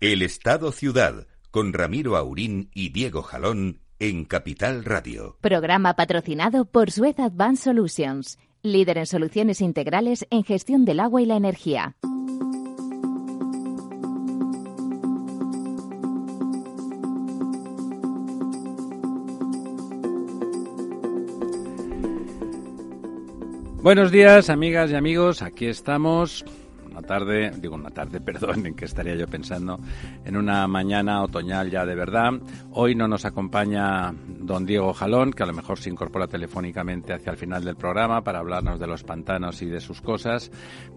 El Estado Ciudad, con Ramiro Aurín y Diego Jalón en Capital Radio. Programa patrocinado por Suez Advanced Solutions, líder en soluciones integrales en gestión del agua y la energía. Buenos días, amigas y amigos. Aquí estamos tarde, digo una tarde, perdón, en que estaría yo pensando, en una mañana otoñal ya de verdad. Hoy no nos acompaña don Diego Jalón, que a lo mejor se incorpora telefónicamente hacia el final del programa para hablarnos de los pantanos y de sus cosas,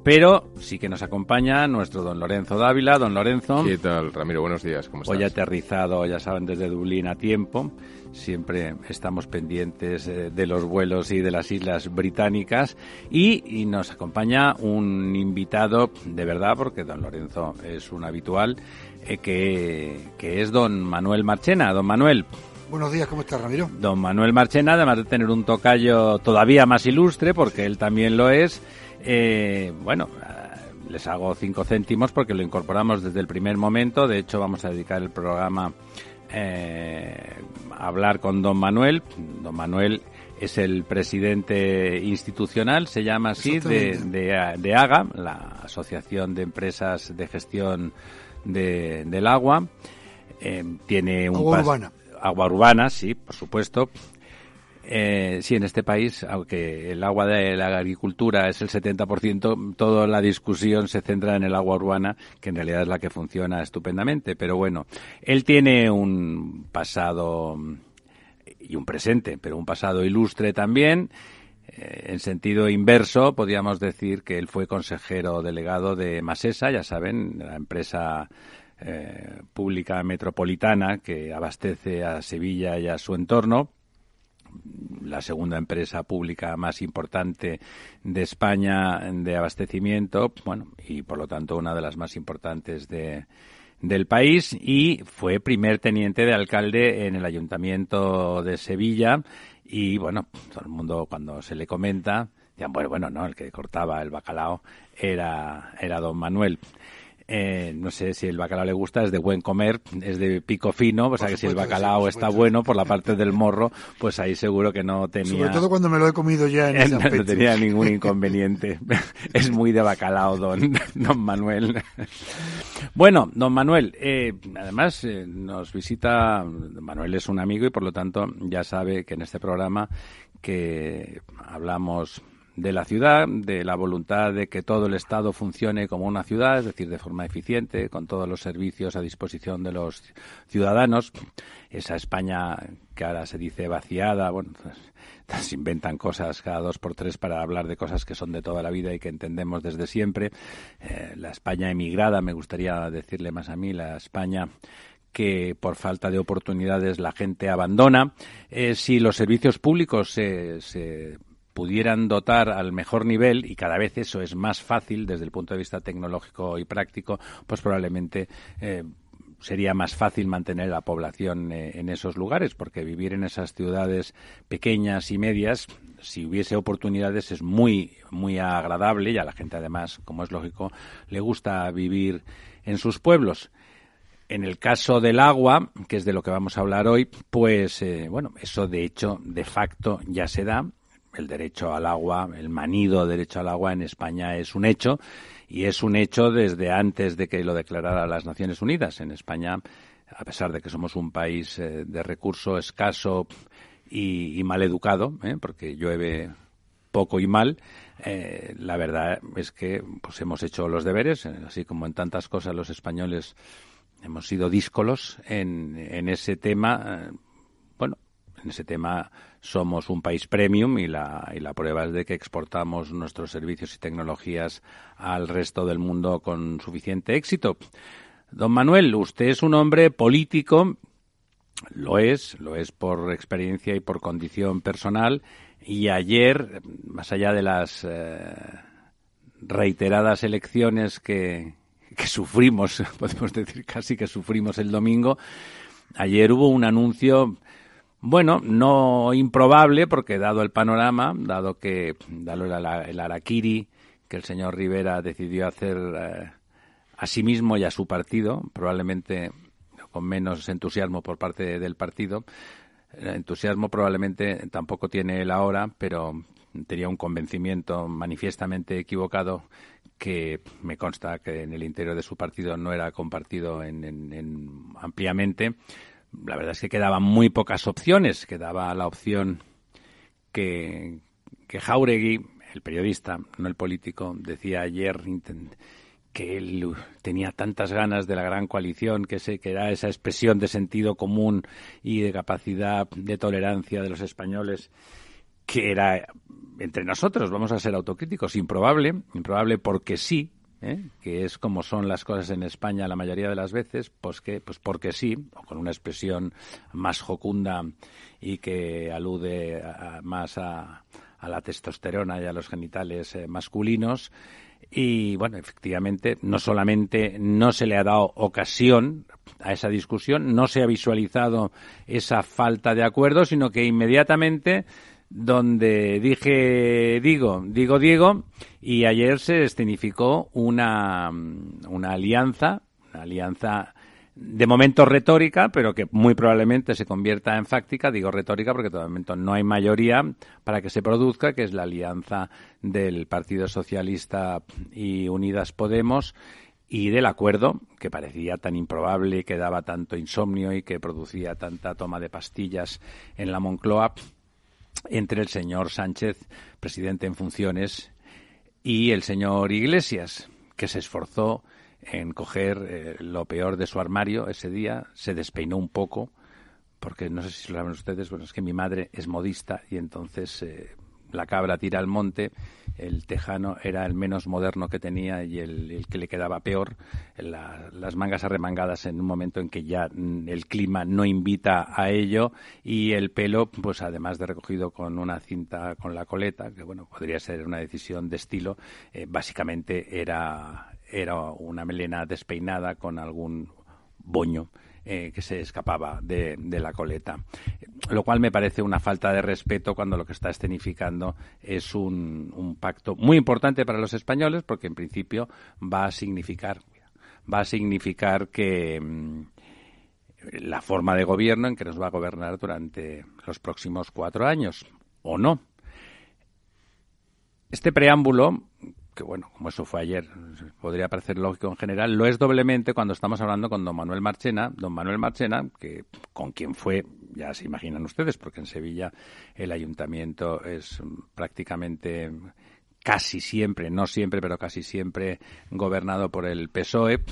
pero sí que nos acompaña nuestro don Lorenzo Dávila. Don Lorenzo. ¿Qué tal, Ramiro? Buenos días, ¿cómo estás? Hoy aterrizado, ya saben, desde Dublín a tiempo siempre estamos pendientes eh, de los vuelos y de las islas británicas y, nos acompaña un invitado de verdad porque don Lorenzo es un habitual eh, que, que es don Manuel Marchena. Don Manuel. Buenos días, ¿cómo estás, Ramiro? Don Manuel Marchena, además de tener un tocayo todavía más ilustre, porque él también lo es, eh, bueno, les hago cinco céntimos porque lo incorporamos desde el primer momento. De hecho, vamos a dedicar el programa eh, hablar con don Manuel. Don Manuel es el presidente institucional, se llama así, de, de, AGA, la Asociación de Empresas de Gestión de, del Agua. Eh, tiene un agua urbana. Agua urbana, sí, por supuesto. Eh, sí, en este país, aunque el agua de la agricultura es el 70%, toda la discusión se centra en el agua urbana, que en realidad es la que funciona estupendamente. Pero bueno, él tiene un pasado y un presente, pero un pasado ilustre también. Eh, en sentido inverso, podríamos decir que él fue consejero delegado de Masesa, ya saben, la empresa eh, pública metropolitana que abastece a Sevilla y a su entorno la segunda empresa pública más importante de España de abastecimiento, bueno, y por lo tanto una de las más importantes de, del país y fue primer teniente de alcalde en el ayuntamiento de Sevilla y bueno, todo el mundo cuando se le comenta, decían, bueno, bueno, no, el que cortaba el bacalao era, era don Manuel. Eh, no sé si el bacalao le gusta, es de buen comer, es de pico fino, o sea que si el bacalao está bueno por la parte del morro, pues ahí seguro que no tenía... Sobre todo cuando me lo he comido ya en ese No, tenía ningún inconveniente. es muy de bacalao, don, don Manuel. bueno, don Manuel, eh, además eh, nos visita, Manuel es un amigo y por lo tanto ya sabe que en este programa que hablamos de la ciudad, de la voluntad de que todo el Estado funcione como una ciudad, es decir, de forma eficiente, con todos los servicios a disposición de los ciudadanos. Esa España que ahora se dice vaciada, bueno, pues, se inventan cosas cada dos por tres para hablar de cosas que son de toda la vida y que entendemos desde siempre. Eh, la España emigrada, me gustaría decirle más a mí, la España que por falta de oportunidades la gente abandona. Eh, si los servicios públicos se, se pudieran dotar al mejor nivel, y cada vez eso es más fácil desde el punto de vista tecnológico y práctico, pues probablemente eh, sería más fácil mantener la población eh, en esos lugares, porque vivir en esas ciudades pequeñas y medias, si hubiese oportunidades, es muy, muy agradable y a la gente además, como es lógico, le gusta vivir en sus pueblos. En el caso del agua, que es de lo que vamos a hablar hoy, pues eh, bueno, eso de hecho, de facto, ya se da el derecho al agua, el manido derecho al agua en España es un hecho y es un hecho desde antes de que lo declarara las Naciones Unidas. En España, a pesar de que somos un país eh, de recurso escaso y, mal educado, ¿eh? porque llueve poco y mal, eh, la verdad es que pues hemos hecho los deberes, así como en tantas cosas los españoles hemos sido díscolos en, en ese tema. bueno, en ese tema somos un país premium y la, y la prueba es de que exportamos nuestros servicios y tecnologías al resto del mundo con suficiente éxito. Don Manuel, usted es un hombre político, lo es, lo es por experiencia y por condición personal, y ayer, más allá de las eh, reiteradas elecciones que, que sufrimos, podemos decir casi que sufrimos el domingo, ayer hubo un anuncio bueno, no improbable, porque dado el panorama, dado que dado el, el araquiri que el señor Rivera decidió hacer eh, a sí mismo y a su partido, probablemente con menos entusiasmo por parte del partido. entusiasmo probablemente tampoco tiene él ahora, pero tenía un convencimiento manifiestamente equivocado que me consta que en el interior de su partido no era compartido en, ampliamente. La verdad es que quedaban muy pocas opciones. Quedaba la opción que, que Jauregui, el periodista, no el político, decía ayer que él tenía tantas ganas de la gran coalición, que, se, que era esa expresión de sentido común y de capacidad de tolerancia de los españoles, que era entre nosotros, vamos a ser autocríticos, improbable, improbable porque sí, ¿eh? que es como son las cosas en España la mayoría de las veces, pues que, pues porque sí, o con una expresión más jocunda y que alude más a, la testosterona y a los genitales eh, masculinos, y bueno, efectivamente, no solamente no se le ha dado ocasión a esa discusión, no se ha visualizado esa falta de acuerdo, sino que inmediatamente donde dije digo, digo Diego, y ayer se escenificó una, una alianza, una alianza de momento retórica, pero que muy probablemente se convierta en fáctica. Digo retórica porque de momento no hay mayoría para que se produzca, que es la alianza del Partido Socialista y Unidas Podemos y del acuerdo, que parecía tan improbable, que daba tanto insomnio y que producía tanta toma de pastillas en la Moncloa, entre el señor Sánchez, presidente en funciones, y el señor Iglesias, que se esforzó en coger eh, lo peor de su armario ese día, se despeinó un poco, porque no sé si lo saben ustedes, bueno, es que mi madre es modista y entonces eh, la cabra tira al monte, el tejano era el menos moderno que tenía y el, que le quedaba peor, las mangas arremangadas en un momento en que ya el clima no invita a ello y el pelo, pues además de recogido con una cinta con la coleta, que bueno, podría ser una decisión de estilo, eh, básicamente era, era una melena despeinada con algún boño eh, que se escapaba de, la coleta. Lo cual me parece una falta de respeto cuando lo que está escenificando es un, pacto muy importante para los españoles porque en principio va a significar va a significar que mm, la forma de gobierno en que nos va a gobernar durante los próximos cuatro años o no. Este preámbulo que bueno, como eso fue ayer, podría parecer lógico en general, lo es doblemente cuando estamos hablando con don Manuel Marchena, don Manuel Marchena, que con quien fue, ya se imaginan ustedes, porque en Sevilla el ayuntamiento es prácticamente casi siempre, no siempre, pero casi siempre gobernado por el PSOE,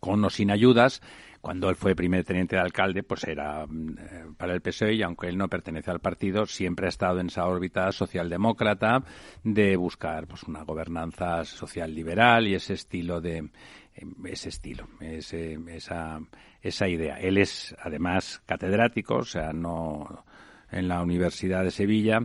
con o sin ayudas, cuando él fue primer teniente de alcalde, pues era mm, para el PSOE y aunque él no pertenece al partido, siempre ha estado en esa órbita socialdemócrata de buscar pues una gobernanza social liberal y ese estilo de em, ese estilo, esa, esa idea. Él es además catedrático, o sea, no en la Universidad de Sevilla,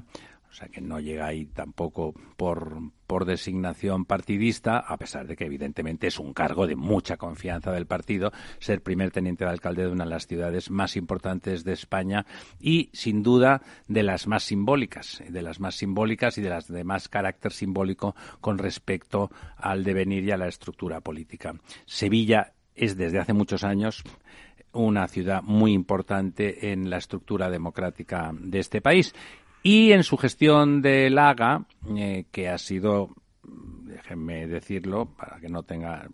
sea que no llega ahí tampoco por, por designación partidista, a pesar de que evidentemente es un cargo de mucha confianza del partido, ser primer teniente de alcalde de una de las ciudades más importantes de España y, sin duda, de las más simbólicas, de las más simbólicas y de las de más carácter simbólico con respecto al devenir y a la estructura política. Sevilla es desde hace muchos años una ciudad muy importante en la estructura democrática de este país y en su gestión del AGA, eh, que ha sido, déjenme decirlo, para que no tenga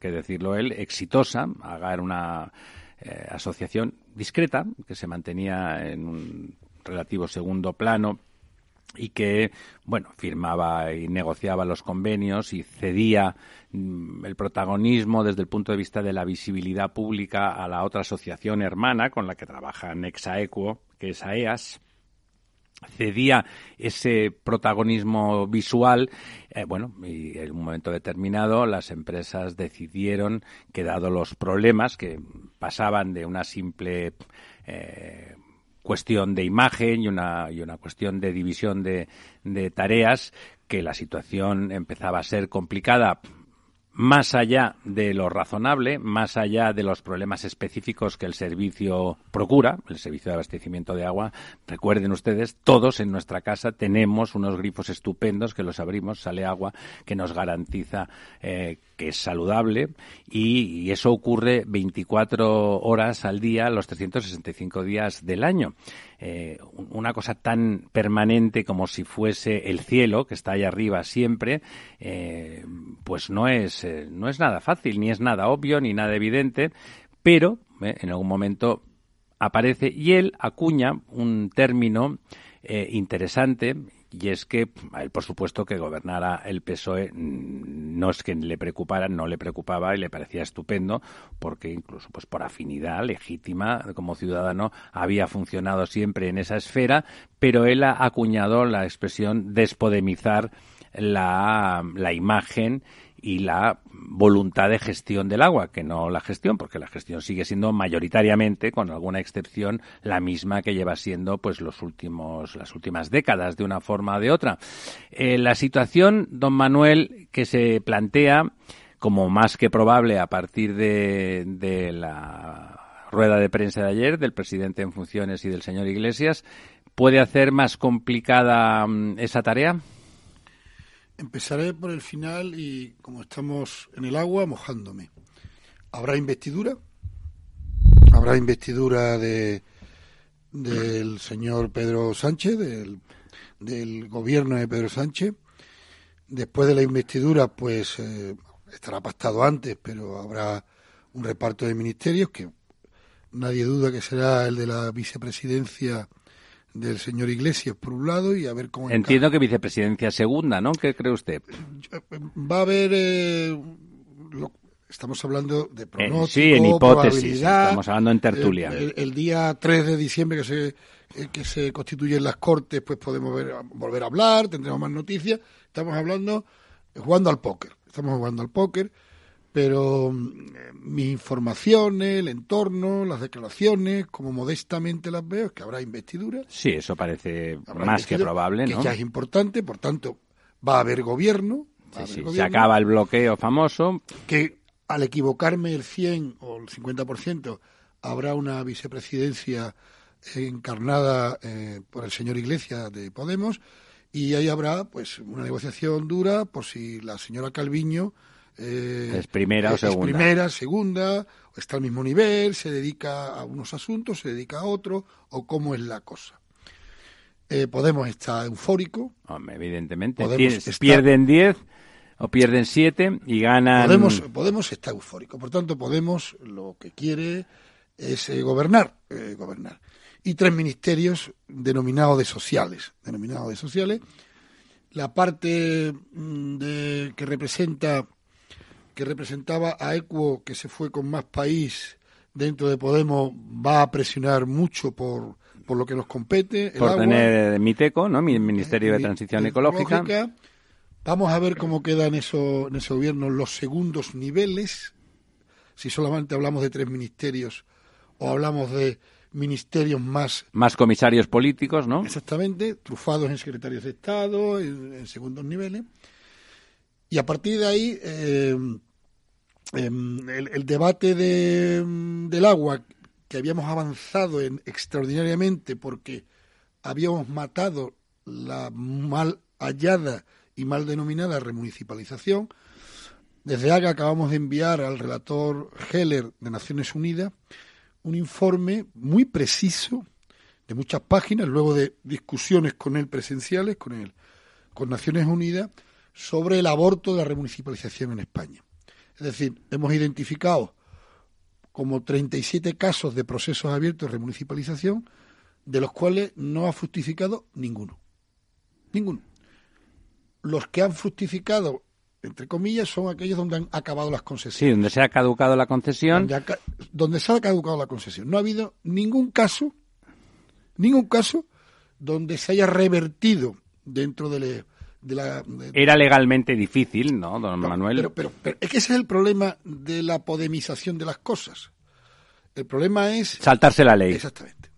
que decirlo él, exitosa. AGA era una eh, asociación discreta que se mantenía en un relativo segundo plano y que, bueno, firmaba y negociaba los convenios y cedía mm, el protagonismo desde el punto de vista de la visibilidad pública a la otra asociación hermana con la que trabaja Nexaequo, que es AEAS, cedía ese protagonismo visual, eh, bueno, y en un momento determinado las empresas decidieron que dado los problemas que pasaban de una simple eh, cuestión de imagen y una, y una cuestión de división de, de tareas, que la situación empezaba a ser complicada más allá de lo razonable, más allá de los problemas específicos que el servicio procura, el servicio de abastecimiento de agua. Recuerden ustedes, todos en nuestra casa tenemos unos grifos estupendos que los abrimos, sale agua que nos garantiza eh, que es saludable y, eso ocurre 24 horas al día, los 365 días del año. Eh, una cosa tan permanente como si fuese el cielo, que está ahí arriba siempre, eh, pues no es, eh, no es nada fácil, ni es nada obvio, ni nada evidente, pero en algún momento aparece y él acuña un término interesante y es que él, por supuesto, que gobernara el PSOE mm, no es que le preocupara, no le preocupaba y le parecía estupendo, porque incluso pues por afinidad legítima como ciudadano había funcionado siempre en esa esfera, pero él ha acuñado la expresión despodemizar la, la imagen y la voluntad de gestión del agua, que no la gestión, porque la gestión sigue siendo mayoritariamente, con alguna excepción, la misma que lleva siendo pues los últimos, las últimas décadas, de una forma o de otra. Eh, la situación, don Manuel, que se plantea como más que probable a partir de, de la rueda de prensa de ayer del presidente en funciones y del señor Iglesias, ¿puede hacer más complicada mm, esa tarea? Empezaré por el final y como estamos en el agua, mojándome. ¿Habrá investidura? ¿Habrá investidura de del señor Pedro Sánchez, del, del gobierno de Pedro Sánchez? Después de la investidura, pues eh, estará pactado antes, pero habrá un reparto de ministerios que nadie duda que será el de la vicepresidencia del señor Iglesias por un lado y a ver cómo entiendo que vicepresidencia segunda no qué cree usted va a haber eh, estamos hablando de pronóstico sí en hipótesis estamos hablando en tertulia. el, día 3 de diciembre que se eh, que se constituyen las cortes pues podemos ver, volver a hablar tendremos más noticias. Estamos hablando jugando al póker. Estamos jugando al póker pero mm, mis informaciones, el entorno, las declaraciones, como modestamente las veo, es que habrá investidura. Sí, eso parece más que probable, ¿no? Que ya es importante, por tanto, va a haber gobierno. Se acaba el bloqueo famoso. Que al equivocarme el 100 o el 50%, habrá una vicepresidencia encarnada eh, por el señor Iglesias de Podemos y ahí habrá pues una negociación dura por si la señora Calviño eh, es primera o segunda. primera, segunda, está al mismo nivel, se dedica a unos asuntos, se dedica a otros, o cómo es la cosa. Eh, Podemos estar eufórico. evidentemente. Pierden 10 o pierden 7 y ganan. Podemos, Podemos estar eufórico. Por tanto, Podemos lo que quiere es eh, gobernar, gobernar. Y tres ministerios denominados de sociales. Denominados de sociales. La parte mm, de, que representa que representaba a Equo, que se fue con más país dentro de Podemos, va a presionar mucho por, por lo que nos compete. por tener MITECO, ¿no? Mi Ministerio de Transición Ecológica. Vamos a ver cómo quedan eso, en ese gobierno los segundos niveles. Si solamente hablamos de tres ministerios o hablamos de ministerios más... Más comisarios políticos, ¿no? Exactamente, trufados en secretarios de Estado, en, segundos niveles. Y a partir de ahí, eh, Em, el, debate de, em, del agua, que habíamos avanzado en extraordinariamente porque habíamos matado la mal hallada y mal denominada remunicipalización, desde Haga acabamos de enviar al relator Heller de Naciones Unidas un informe muy preciso, de muchas páginas, luego de discusiones con él presenciales, con él, con Naciones Unidas, sobre el aborto de la remunicipalización en España. Es decir, hemos identificado como 37 casos de procesos abiertos de remunicipalización, de los cuales no ha fructificado ninguno. Ninguno. Los que han fructificado, entre comillas, son aquellos donde han acabado las concesiones. Sí, donde se ha caducado la concesión. Donde, se ha caducado la concesión. No ha habido ningún caso, ningún caso donde se haya revertido dentro del era legalmente difícil, ¿no, don Manuel? Pero, pero, es que ese es el problema de la podemización de las cosas. El problema es... Saltarse la ley. Exactamente.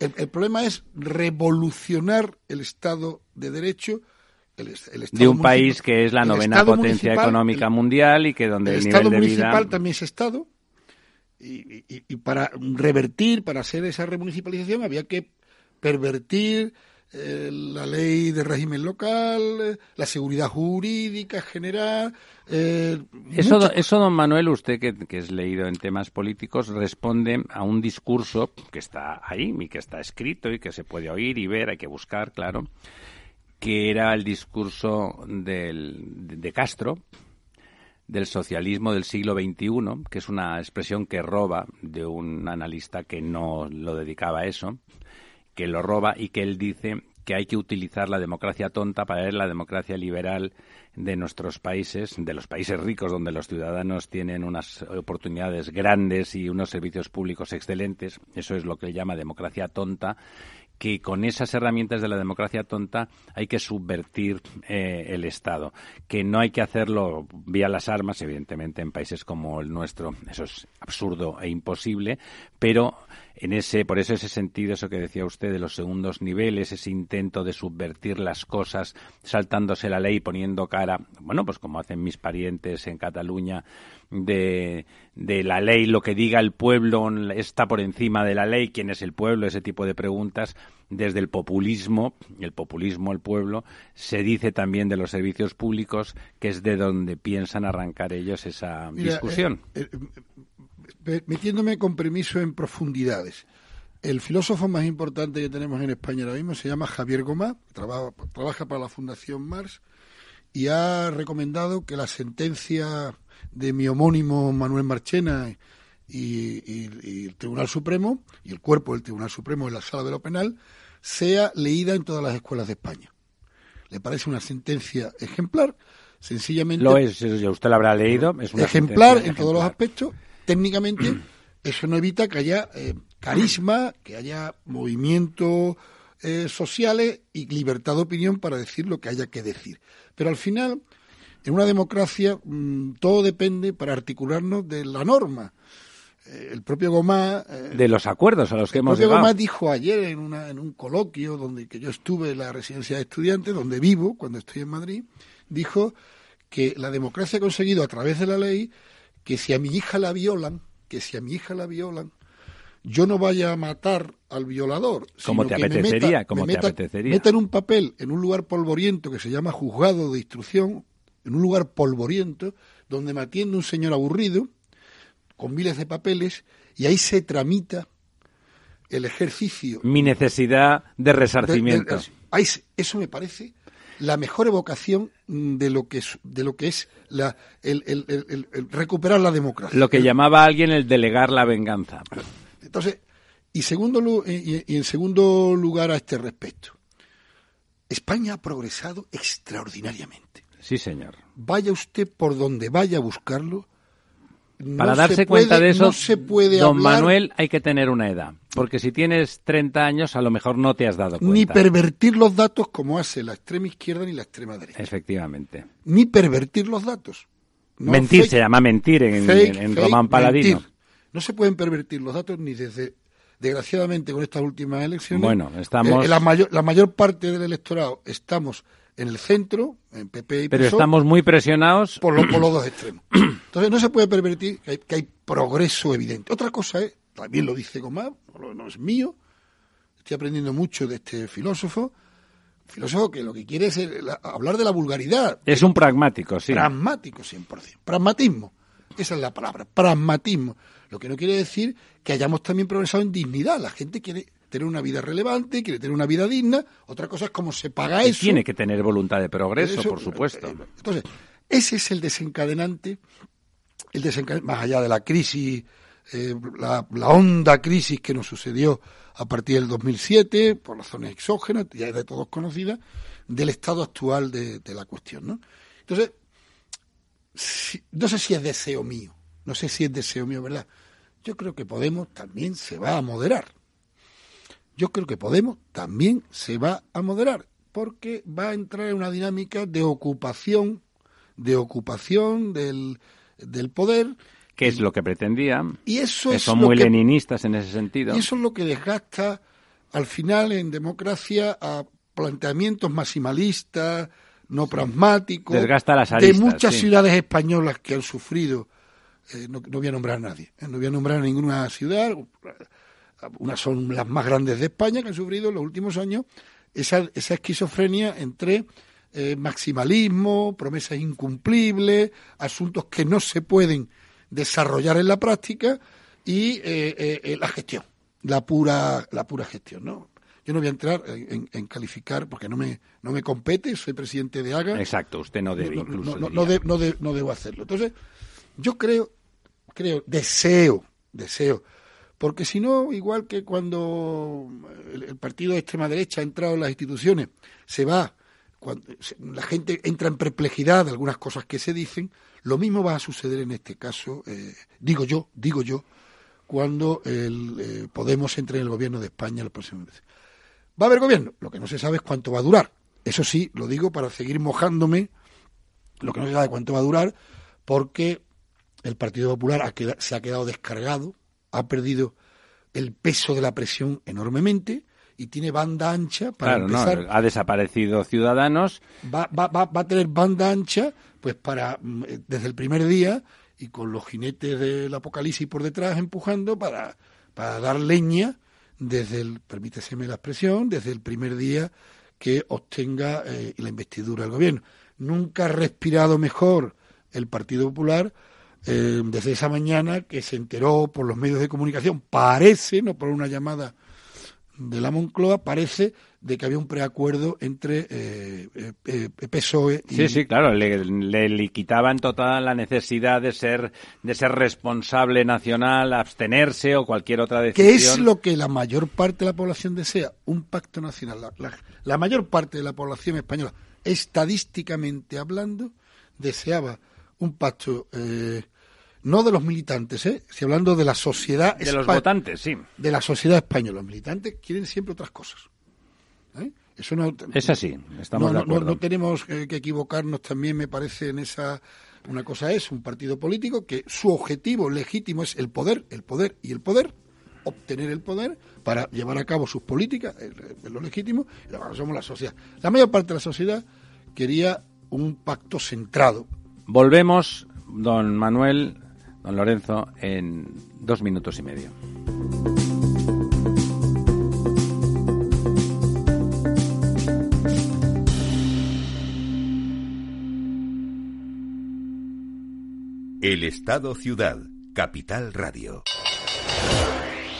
El, problema es revolucionar el Estado de Derecho de un país que es la novena potencia económica mundial y que donde el, Estado nivel de municipal también es Estado. Y, y, para revertir, para hacer esa remunicipalización, había que pervertir eh, la ley de régimen local, eh, la seguridad jurídica general. Eh, eso, eso, don Manuel, usted que, que, es leído en temas políticos, responde a un discurso que está ahí y que está escrito y que se puede oír y ver, hay que buscar, claro, que era el discurso del, de Castro, del socialismo del siglo XXI, que es una expresión que roba de un analista que no lo dedicaba a eso, que lo roba y que él dice que hay que utilizar la democracia tonta para ver la democracia liberal de nuestros países, de los países ricos donde los ciudadanos tienen unas oportunidades grandes y unos servicios públicos excelentes. Eso es lo que él llama democracia tonta que con esas herramientas de la democracia tonta hay que subvertir eh, el Estado, que no hay que hacerlo vía las armas, evidentemente en países como el nuestro. Eso es absurdo e imposible, pero en ese, por eso ese sentido, eso que decía usted de los segundos niveles, ese intento de subvertir las cosas, saltándose la ley, poniendo cara, bueno, pues como hacen mis parientes en Cataluña, de, de la ley, lo que diga el pueblo está por encima de la ley, quién es el pueblo, ese tipo de preguntas, desde el populismo, el populismo, el pueblo, se dice también de los servicios públicos, que es de donde piensan arrancar ellos esa discusión. Eh, eh, metiéndome con permiso en profundidades. El filósofo más importante que tenemos en España ahora mismo se llama Javier Gomá, trabaja, trabaja para la Fundación Mars y ha recomendado que la sentencia de mi homónimo Manuel Marchena y, el Tribunal Supremo y el cuerpo del Tribunal Supremo en la sala de lo penal sea leída en todas las escuelas de España. Le parece una sentencia ejemplar, sencillamente. Lo es, ya usted la habrá leído. Es una ejemplar en todos los aspectos técnicamente eso no evita que haya eh, carisma, que haya movimientos eh, sociales y libertad de opinión para decir lo que haya que decir. Pero al final, en una democracia, mm, todo depende para articularnos de la norma. Eh, el propio Gomá... de los acuerdos a los que hemos llegado. El propio Gomá dijo ayer en, una, en un coloquio donde que yo estuve en la residencia de estudiantes, donde vivo cuando estoy en Madrid, dijo que la democracia ha conseguido a través de la ley que si a mi hija la violan, que si a mi hija la violan, yo no vaya a matar al violador. Como te apetecería, como te apetecería. Meta en un papel, en un lugar polvoriento que se llama juzgado de instrucción, en un lugar polvoriento, donde me atiende un señor aburrido, con miles de papeles, y ahí se tramita el ejercicio. Mi necesidad de resarcimiento. eso me parece la mejor evocación de lo que es, de lo que es la, el, recuperar la democracia. Lo que llamaba alguien el delegar la venganza. Entonces, y, segundo, y, en segundo lugar a este respecto, España ha progresado extraordinariamente. Sí, señor. Vaya usted por donde vaya a buscarlo, para darse cuenta de eso, don Manuel, hay que tener una edad. Porque si tienes 30 años, a lo mejor no te has dado cuenta. Ni pervertir los datos como hace la extrema izquierda ni la extrema derecha. Efectivamente. Ni pervertir los datos. mentir se llama mentir en, Román Paladino. No se pueden pervertir los datos ni desde, desgraciadamente, con estas últimas elecciones. Bueno, estamos. Eh, la, mayor, la mayor parte del electorado estamos en el centro, en PP y Pero estamos muy presionados por, los dos extremos. Entonces no se puede pervertir que hay, progreso evidente. Otra cosa es, también lo dice Gomar, no, es mío, estoy aprendiendo mucho de este filósofo, filósofo que lo que quiere es hablar de la vulgaridad. Es un pragmático, sí. Pragmático 100%. Pragmatismo. Esa es la palabra, pragmatismo. Lo que no quiere decir que hayamos también progresado en dignidad. La gente quiere tener una vida relevante, quiere tener una vida digna. Otra cosa es cómo se paga eso. Tiene que tener voluntad de progreso, por supuesto. Eh, entonces, ese es el desencadenante, el desencadenante más allá de la crisis, eh, la, honda crisis que nos sucedió a partir del 2007, por razones exógenas, ya es de todos conocida, del estado actual de, la cuestión. ¿no? Entonces, no sé si es deseo mío, no sé si es deseo mío, ¿verdad? Yo creo que Podemos también se va a moderar yo creo que Podemos también se va a moderar, porque va a entrar en una dinámica de ocupación, de ocupación del, del poder. Que es lo que pretendían. Y eso es son muy leninistas en ese sentido. Y eso es lo que desgasta al final en democracia a planteamientos maximalistas, no pragmático, Desgasta las de aristas, muchas sí. ciudades españolas que han sufrido, eh, no, no voy a nombrar a nadie, eh, no voy a nombrar a ninguna ciudad, unas son las más grandes de España que han sufrido en los últimos años esa, esa esquizofrenia entre eh, maximalismo, promesas incumplibles, asuntos que no se pueden desarrollar en la práctica y eh, eh, la gestión, la pura, la pura gestión, ¿no? Yo no voy a entrar en, calificar porque no me, no me compete, soy presidente de AGA. Exacto, usted no debe No, incluso. no, de- no de- no debo hacerlo. Entonces, yo creo, creo, deseo, deseo, porque si no, igual que cuando el, partido de extrema derecha ha entrado en las instituciones, se va, cuando la gente entra en perplejidad de algunas cosas que se dicen, lo mismo va a suceder en este caso, eh, digo yo, digo yo, cuando el, eh, Podemos entre en el gobierno de España los próximos meses. ¿Va a haber gobierno? Lo que no se sabe es cuánto va a durar. Eso sí, lo digo para seguir mojándome lo que no se sabe cuánto va a durar, porque el Partido Popular se ha quedado descargado, ha perdido el peso de la presión enormemente y tiene banda ancha para Claro, no, ha desaparecido Ciudadanos. Va, va, va, va a tener banda ancha, pues para mm, eh, desde el primer día y con los jinetes del apocalipsis por detrás empujando para, para dar leña desde el, permíteseme la expresión, desde el primer día que obtenga eh, la investidura del gobierno. Nunca ha respirado mejor el Partido Popular eh, desde esa mañana que se enteró por los medios de comunicación, parece, no por una llamada de la Moncloa, parece de que había un preacuerdo entre eh, eh, eh, PSOE y, Sí, sí, claro, le, le, le quitaban toda la necesidad de ser de ser responsable nacional, abstenerse o cualquier otra decisión. que es lo que la mayor parte de la población desea, un pacto nacional. La, la- la mayor parte de la población española, estadísticamente hablando, deseaba un pacto, eh, no de los militantes, ¿eh? si hablando de la sociedad de los votantes, sí. de la sociedad española. Los militantes quieren siempre otras cosas. ¿eh? Eso no, Es así, estamos no, de no- acuerdo. no tenemos eh, que equivocarnos también, me parece, en esa. Una cosa es un partido político que su objetivo legítimo es el poder, el poder y el poder, obtener el poder para llevar a cabo sus políticas, es es lo legítimo, y somos la sociedad. La mayor parte de la sociedad quería un pacto centrado. Volvemos, don Manuel, don Lorenzo, en dos minutos y medio. El Estado Ciudad, Capital Radio.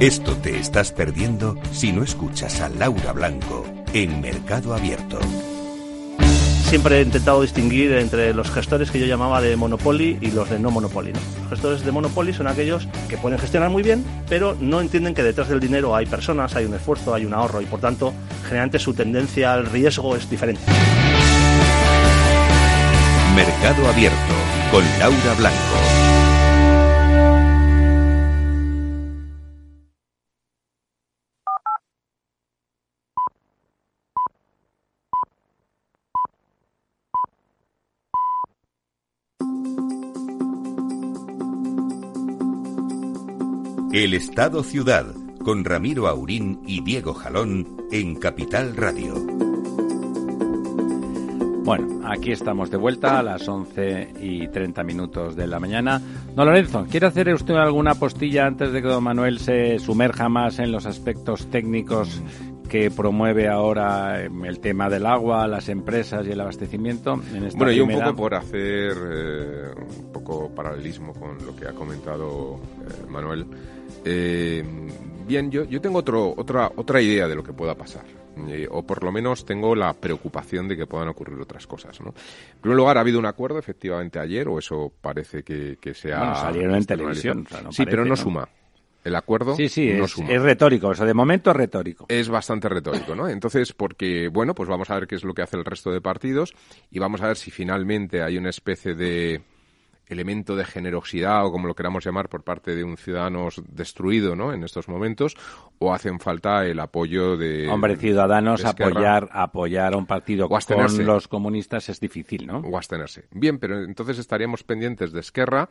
Esto te estás perdiendo si no escuchas a Laura Blanco en Mercado Abierto. siempre he intentado distinguir entre los gestores que yo llamaba de Monopoly y los de no Monopoly. Los gestores de Monopoly son aquellos que pueden gestionar muy bien, pero no entienden que detrás del dinero hay personas, hay un esfuerzo, hay un ahorro y por tanto generalmente su tendencia al riesgo es diferente. Mercado Abierto con Laura Blanco. El Estado Ciudad, con Ramiro Aurín y Diego Jalón en Capital Radio. Bueno, aquí estamos de vuelta a las 11 y 30 minutos de la mañana. Don Lorenzo, ¿quiere hacer usted alguna postilla antes de que don Manuel se sumerja más en los aspectos técnicos que promueve ahora em, el tema del agua, las empresas y el abastecimiento. bueno, yo un poco por hacer eh, un poco paralelismo con lo que ha comentado eh, Manuel. Eh, bien, yo, yo tengo otro, otra, otra idea de lo que pueda pasar. o por lo menos tengo la preocupación de que puedan ocurrir otras cosas. ¿no? En primer lugar, ha habido un acuerdo efectivamente ayer, o eso parece que, que se ha. Bueno, salieron en televisión. sí, pero no, suma. El acuerdo sí, sí, no es, suma. es retórico, o sea, de momento es retórico. Es bastante retórico, ¿no? Entonces, porque, bueno, pues vamos a ver qué es lo que hace el resto de partidos y vamos a ver si finalmente hay una especie de elemento de generosidad o como lo queramos llamar por parte de un ciudadano destruido ¿no? en estos momentos o hacen falta el apoyo de hombre ciudadanos apoyar apoyar a un partido con los comunistas es difícil no o abstenerse. Bien pero entonces estaríamos pendientes de Esquerra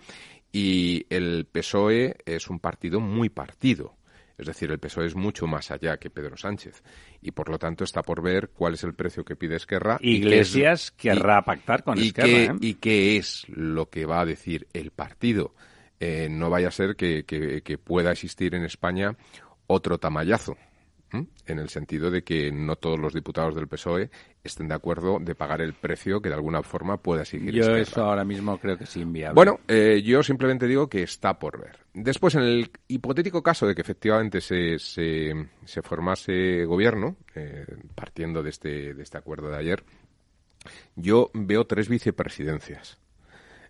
y el PSOE es un partido muy partido es decir, el PSOE es mucho más allá que Pedro Sánchez y por lo tanto está por ver cuál es el precio que pide Esquerra. Iglesias querrá pactar con y Esquerra. Qué, ¿eh? Y qué es lo que va a decir el partido. Eh, no vaya a ser que, que pueda existir en España otro tamallazo en el sentido de que no todos los diputados del PSOE estén de acuerdo de pagar el precio que de alguna forma pueda seguir. Yo Esquerra. eso ahora mismo creo que es inviable. Bueno, eh, yo simplemente digo que está por ver. Después, en el hipotético caso de que efectivamente se, se, se formase gobierno, eh, partiendo de este, de este acuerdo de ayer, yo veo tres vicepresidencias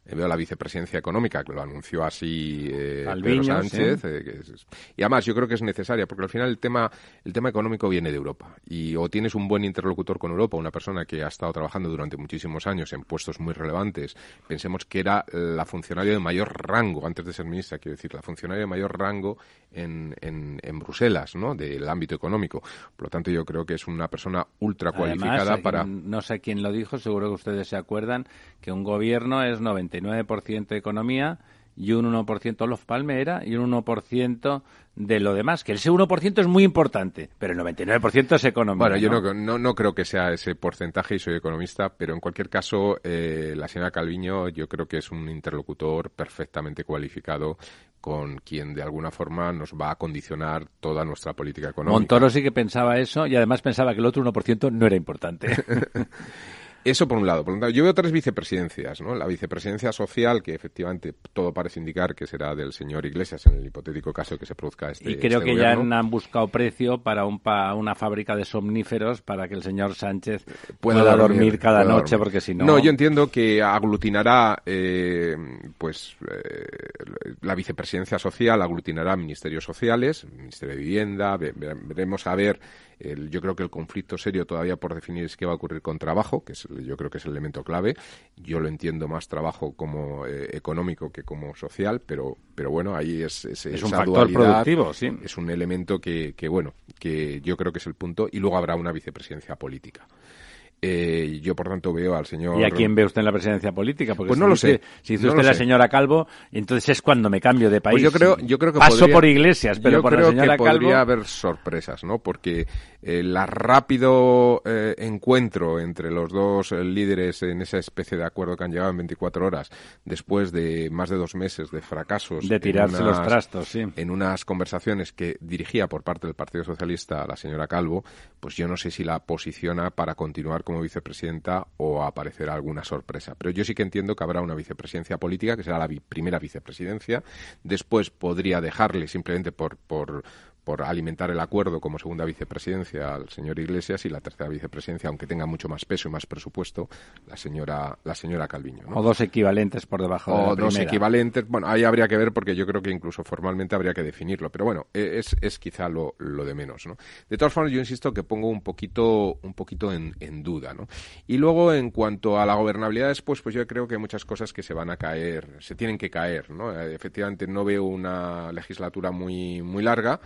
veo la vicepresidencia económica, que lo anunció así eh, Pedro Sánchez. sí. eh, que es- y además yo creo que es necesaria, porque al final el tema, el tema económico viene de Europa. Y o tienes un buen interlocutor con Europa, una persona que ha estado trabajando durante muchísimos años en puestos muy relevantes. Pensemos que era la funcionaria de mayor rango, antes de ser ministra, quiero decir, la funcionaria de mayor rango en, en, en Bruselas, ¿no? Del ámbito económico. Por lo tanto, yo creo que es una persona ultra cualificada Además, para. No sé quién lo dijo, seguro que ustedes se acuerdan, que un gobierno es 99% economía y un 1% Olof Palme era y un 1% de lo demás. Que ese 1% es muy importante, pero el 99% es economía. Bueno, yo ¿no? no, no, no creo que sea ese porcentaje y soy economista, pero en cualquier caso, eh, la señora Calviño yo creo que es un interlocutor perfectamente cualificado con quien de alguna forma nos va a condicionar toda nuestra política económica. Montoro sí que pensaba eso y además pensaba que el otro 1% no era importante. Eso por un lado. Por un lado, yo veo tres vicepresidencias, ¿no? La vicepresidencia social, que efectivamente todo parece indicar que será del señor Iglesias en el hipotético caso que se produzca este y creo este que ya han buscado precio para un pa- una fábrica de somníferos para que el señor Sánchez pueda pueda, dormir, cada pueda noche, dormir. porque si no... No, yo entiendo que aglutinará, eh, pues, eh, la vicepresidencia social aglutinará ministerios sociales, Ministerio de Vivienda, ve- ve- veremos a ver, el- yo creo que el conflicto serio todavía por definir es qué va a ocurrir con trabajo, que es, yo creo que es el elemento clave. Yo lo entiendo más trabajo como eh, económico que como social, pero, pero bueno, ahí es, es, Es un factor dualidad productivo, sí. es un elemento que, que, bueno, que yo creo que es el punto, y luego habrá una vicepresidencia política. Eh, yo, por tanto, veo al señor... ¿Y a quién ve usted en la presidencia política? Porque Pues si no lo dice- sé, Si dice no usted la sé. señora Calvo, entonces es cuando me cambio de país. Pues yo creo, yo creo que Paso podría- por Iglesias, pero yo por creo la señora que podría Calvo... haber sorpresas, ¿no? Porque el rápido eh, encuentro entre los dos eh, líderes en esa especie de acuerdo que han llegado en 24 horas, después de más de dos meses de fracasos, De tirarse los trastos, sí. en unas conversaciones que dirigía por parte del Partido Socialista a la señora Calvo, pues yo no sé si la posiciona para continuar como vicepresidenta o aparecerá alguna sorpresa. Pero yo sí que entiendo que habrá una vicepresidencia política, que será la primera vicepresidencia. Después podría dejarle simplemente por, por, por alimentar el acuerdo como segunda vicepresidencia al señor Iglesias y la tercera vicepresidencia, aunque tenga mucho más peso y más presupuesto, la señora la señora Calviño. O dos equivalentes por debajo de la O dos primera. equivalentes. Bueno, ahí habría que ver porque yo creo que incluso formalmente habría que definirlo. Pero bueno, e- es, es quizá lo, lo de menos. ¿no? De todas formas, yo insisto que pongo un poquito, un poquito en, en duda. ¿no? Y luego, en cuanto a la gobernabilidad después, pues yo creo que hay muchas cosas que se van a caer, se tienen que caer. ¿no? Eh, Efectivamente, no veo una legislatura muy, muy larga.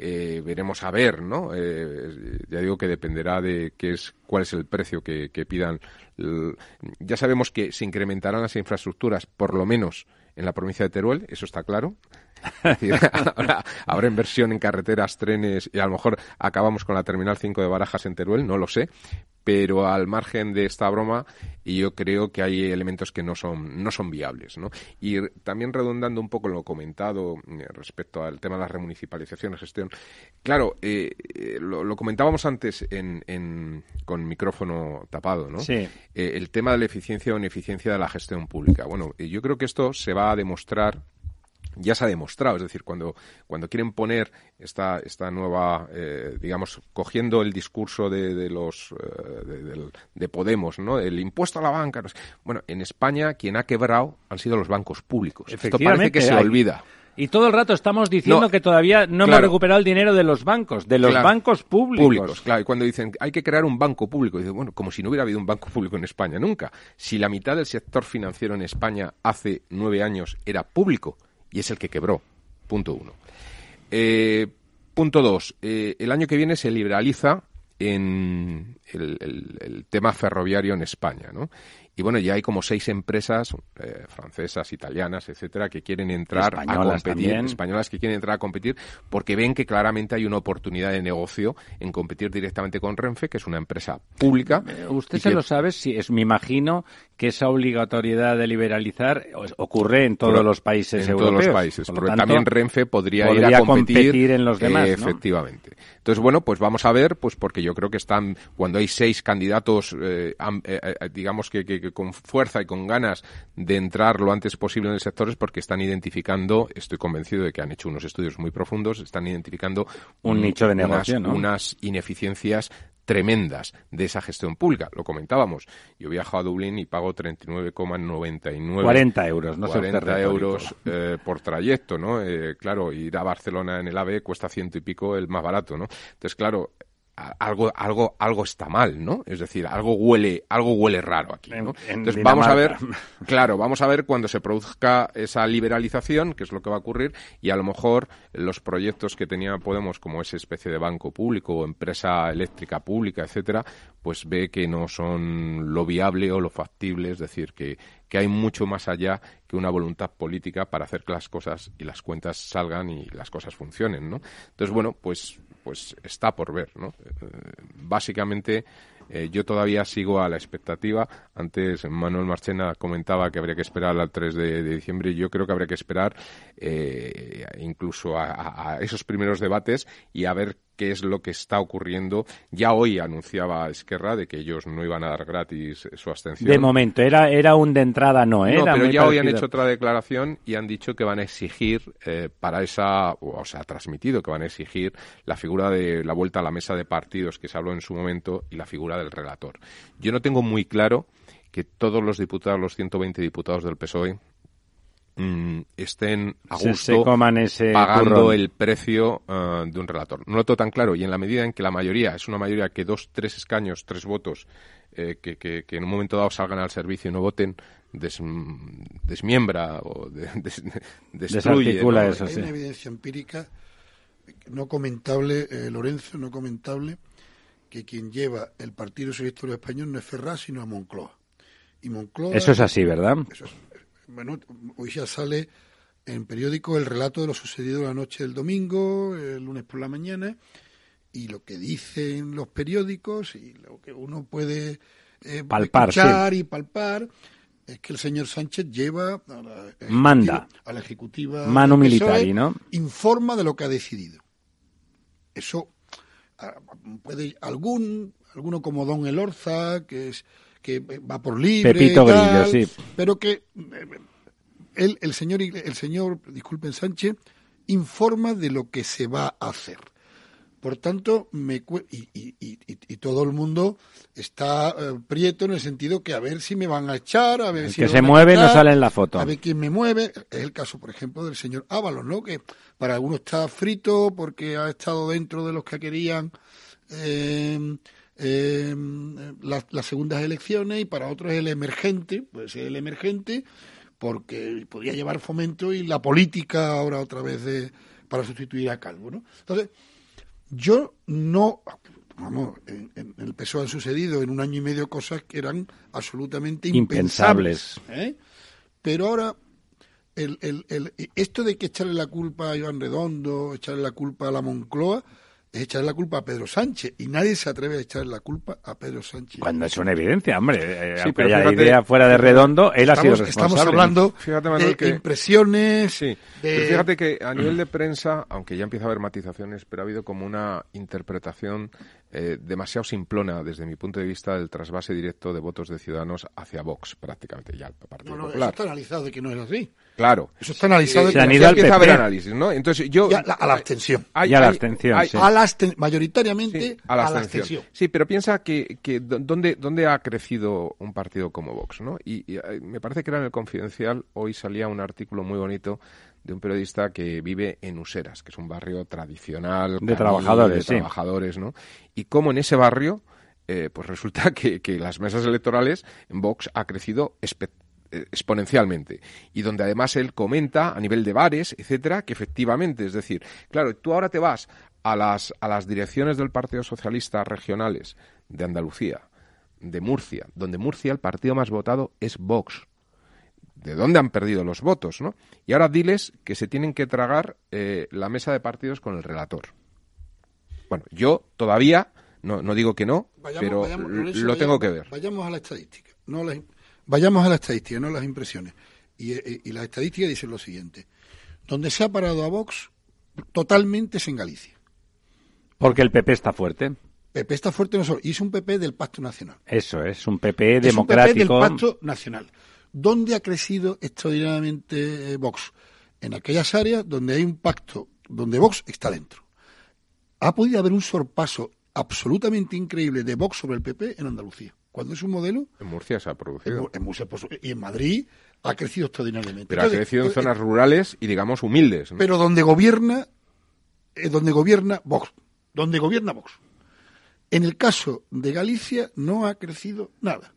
Eh, veremos a ver, ¿no? Eh, ya digo que dependerá de qué es, cuál es el precio que, pidan. Ya sabemos que se incrementarán las infraestructuras, por lo menos en la provincia de Teruel, eso está claro. Habrá inversión en carreteras, trenes y a lo mejor acabamos con la Terminal 5 de Barajas en Teruel, no lo sé. Pero al margen de esta broma, yo creo que hay elementos que no son, no son viables. ¿no? Y también redundando un poco en lo comentado eh, respecto al tema de la remunicipalización, gestión. Claro, eh, eh, lo, lo comentábamos antes en, en- con micrófono tapado, ¿no? Sí. Eh, el tema de la eficiencia o ineficiencia de la gestión pública. Bueno, yo creo que esto se va a demostrar ya se ha demostrado, es decir, cuando, cuando quieren poner esta, esta nueva, eh, digamos, cogiendo el discurso de, de los eh, de, Podemos, ¿no? El impuesto a la banca. no sé. Bueno, en España quien ha quebrado han sido los bancos públicos. Esto parece que se hay- olvida. Y todo el rato estamos diciendo No, que todavía no hemos claro. recuperado el dinero de los bancos, de los Claro. bancos públicos. Claro, y cuando dicen hay que crear un banco público, dicen, bueno, como si no hubiera habido un banco público en España nunca. Si la mitad del sector financiero en España hace nueve años era público y es el que quebró. Punto uno. Eh, punto dos. eh, el año que viene se liberaliza en el, el- el tema ferroviario en España, ¿no? Y bueno, ya hay como seis empresas eh, francesas, italianas, etcétera, que quieren entrar a competir, también. españolas que quieren entrar a competir porque ven que claramente hay una oportunidad de negocio en competir directamente con Renfe, que es una empresa pública. Usted se que- lo sabe, si es, me imagino que esa obligatoriedad de liberalizar ocurre en todos Pero- los países en europeos. todos los países, Por porque tanto, también Renfe podría, podría ir a competir, en los demás, eh, ¿no? efectivamente. Entonces, bueno, pues vamos a ver, pues porque yo creo que están, cuando hay seis candidatos, eh, eh, eh, digamos que, que- que con fuerza y con ganas de entrar lo antes posible en el sector, es porque están identificando, estoy convencido de que han hecho unos estudios muy profundos, están identificando Un nicho de unas- negocio, ¿no? unas ineficiencias tremendas de esa gestión pública. Lo comentábamos. Yo viajo a Dublín y pago 39,99 40 euros, no sé usted 40 retórico. euros eh, por trayecto, ¿no? Eh, claro, ir a Barcelona en el AVE cuesta ciento y pico el más barato, ¿no? Entonces, claro, algo, algo, algo está mal, ¿no? Es decir, algo huele, algo huele raro aquí, ¿no? en Entonces vamos a ver, claro, vamos a ver cuando se produzca esa liberalización, que es lo que va a ocurrir, y a lo mejor los proyectos que tenía Podemos como esa especie de banco público o empresa eléctrica pública, etcétera, pues ve que no son lo viable o lo factible, es decir, que, que hay mucho más allá que una voluntad política para hacer que las cosas y las cuentas salgan y las cosas funcionen, ¿no? Entonces, bueno, pues, pues está por ver, ¿no? Eh, básicamente, eh, yo todavía sigo a la expectativa. Antes Manuel Marchena comentaba que habría que esperar al 3 de, de diciembre. Yo creo que habría que esperar eh, incluso a, a- a esos primeros debates y a ver qué es lo que está ocurriendo. Ya hoy anunciaba Esquerra de que ellos no iban a dar gratis su abstención. De momento, era, era un de entrada no, ¿eh? No, Era pero ya hoy han hecho otra declaración y han dicho que van a exigir eh, para esa, o se ha transmitido que van a exigir la figura de la vuelta a la mesa de partidos que se habló en su momento y la figura del relator. Yo no tengo muy claro que todos los diputados, los 120 diputados del PSOE, mm, estén a gusto se coman ese pagando turrón. el precio ah, de un relator. No lo tengo tan claro y en la medida en que la mayoría es una mayoría que dos, tres escaños, tres votos, eh, que, que- que en un momento dado salgan al servicio y no voten, des- desmiembra o de- des- destruye. Eso, Hay una evidencia empírica no comentable, eh, Lorenzo, no comentable, que quien lleva el Partido Socialista Español no es Ferraz, sino a Moncloa. Y Moncloa... Eso es así, ¿verdad? Eso es- bueno, hoy ya sale en periódico el relato de lo sucedido la noche del domingo, el lunes por la mañana, y lo que dicen los periódicos y lo que uno puede eh, Palpar, escuchar y palpar es que el señor Sánchez lleva a la Manda. a la ejecutiva Mano militari, ¿no? informa de lo que ha decidido. Eso puede algún alguno como Don Elorza que es que va por libre Pepito tal, Grillo, sí. pero que eh, él, el señor el señor disculpen Sánchez informa de lo que se va a hacer. Por tanto, me y, y, y, y, todo el mundo está eh, prieto en el sentido que a ver si me van a echar, a ver el si que se mueve no sale en la foto. A ver quién me mueve. Es el caso, por ejemplo, del señor Ábalos, ¿no? Que para algunos está frito porque ha estado dentro de los que querían eh, eh, las, las segundas elecciones y para otros es el emergente, puede ser el emergente porque podía llevar fomento y la política ahora otra vez de, para sustituir a Calvo, ¿no? Entonces, yo no, vamos, en, en, el PSOE han sucedido en un año y medio cosas que eran absolutamente impensables. impensables. ¿eh? Pero ahora, el, el, el, esto de que echarle la culpa a Iván Redondo, echarle la culpa a la Moncloa, es echarle la culpa a Pedro Sánchez y nadie se atreve a echarle la culpa a Pedro Sánchez. Cuando es una evidencia, hombre, eh, sí, aunque haya fíjate, idea fuera de redondo, él estamos, ha sido responsable. Estamos hablando fíjate, de que, impresiones. Sí, de... pero fíjate que a nivel de prensa, aunque ya empieza a haber matizaciones, pero ha habido como una interpretación eh, demasiado simplona desde mi punto de vista del trasvase directo de votos de Ciudadanos hacia Vox, prácticamente ya el Partido no, no, Popular. Eso está analizado de que no es así. Claro. Eso está analizado. Eh, se han ido al PP. a haber análisis, ¿no? Entonces yo... La, a la abstención. Hay, ya a la abstención, hay, sí. A la absten mayoritariamente sí, a, la, a la abstención. Sí, pero piensa que, que ¿dónde, dónde ha crecido un partido como Vox, ¿no? Y, y me parece que era en el Confidencial, hoy salía un artículo muy bonito de un periodista que vive en Useras, que es un barrio tradicional de trabajadores, de sí. trabajadores, ¿no? Y cómo en ese barrio, eh, pues resulta que, que, las mesas electorales en Vox ha crecido exponencialmente y donde además él comenta a nivel de bares, etcétera, que efectivamente, es decir, claro, tú ahora te vas a las a las direcciones del Partido Socialista regionales de Andalucía, de Murcia, donde Murcia el partido más votado es Vox de dónde han perdido los votos, ¿no? Y ahora diles que se tienen que tragar eh, la mesa de partidos con el relator. Bueno, yo todavía, no, no digo que no, vayamos, pero vayamos, lo vayamos, tengo que ver. Vayamos a la estadística, no las, vayamos a la estadística, no las impresiones. Y, y, y las estadísticas dicen lo siguiente. Donde se ha parado a Vox totalmente es en Galicia. Porque el PP está fuerte. PP está fuerte no solo, y es un PP del Pacto Nacional. Eso, es un PP es democrático. un PP del Pacto Nacional. ¿Dónde ha crecido extraordinariamente eh, Vox? En aquellas áreas donde hay un pacto, donde Vox está dentro. Ha podido haber un sorpaso absolutamente increíble de Vox sobre el PP en Andalucía. Cuando es un modelo. En Murcia se ha producido. En, en Murcia, pues, y en Madrid ha crecido extraordinariamente. Pero Entonces, ha crecido en zonas eh, rurales y, digamos, humildes. ¿no? Pero donde gobierna, eh, donde gobierna Vox. Donde gobierna Vox. En el caso de Galicia no ha crecido nada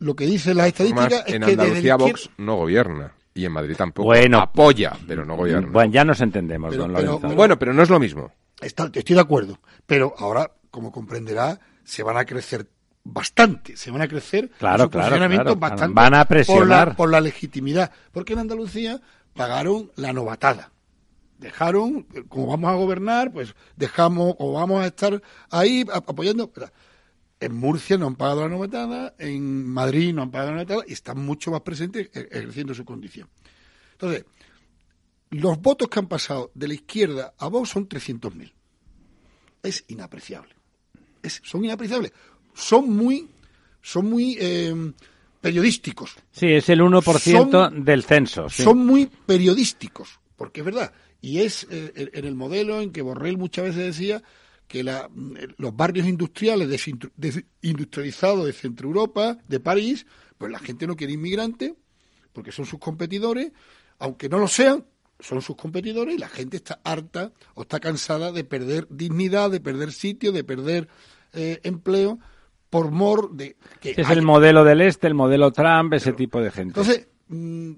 lo que dice la estadística es en que Andalucía desde Vox no gobierna y en Madrid tampoco. Bueno, apoya, pero no gobierna. Bueno, ya nos entendemos, pero, don pero, bueno, pero no es lo mismo. Está, estoy de acuerdo, pero ahora, como comprenderá, se van a crecer bastante, se van a crecer claro, su claro, bastante van a presionar por la, por la legitimidad, porque en Andalucía pagaron la novatada dejaron, como vamos a gobernar, pues dejamos o vamos a estar ahí apoyando. En Murcia no han pagado la novatada, en Madrid no han pagado la novatada y están mucho más presentes ejerciendo su condición. Entonces, los votos que han pasado de la izquierda a Vox son 300.000. Es inapreciable. Es, son inapreciables. Son muy, son muy eh, periodísticos. Sí, es el 1% son, del censo. Sí. Son muy periodísticos, porque es verdad. Y es eh, en el modelo en que Borrell muchas veces decía que la, los barrios industriales desindustrializados de Centro Europa, de París, pues la gente no quiere inmigrante porque son sus competidores, aunque no lo sean, son sus competidores y la gente está harta o está cansada de perder dignidad, de perder sitio, de perder eh, empleo por mor de que es hay... el modelo del este, el modelo Trump, ese Pero, tipo de gente. Entonces, mmm,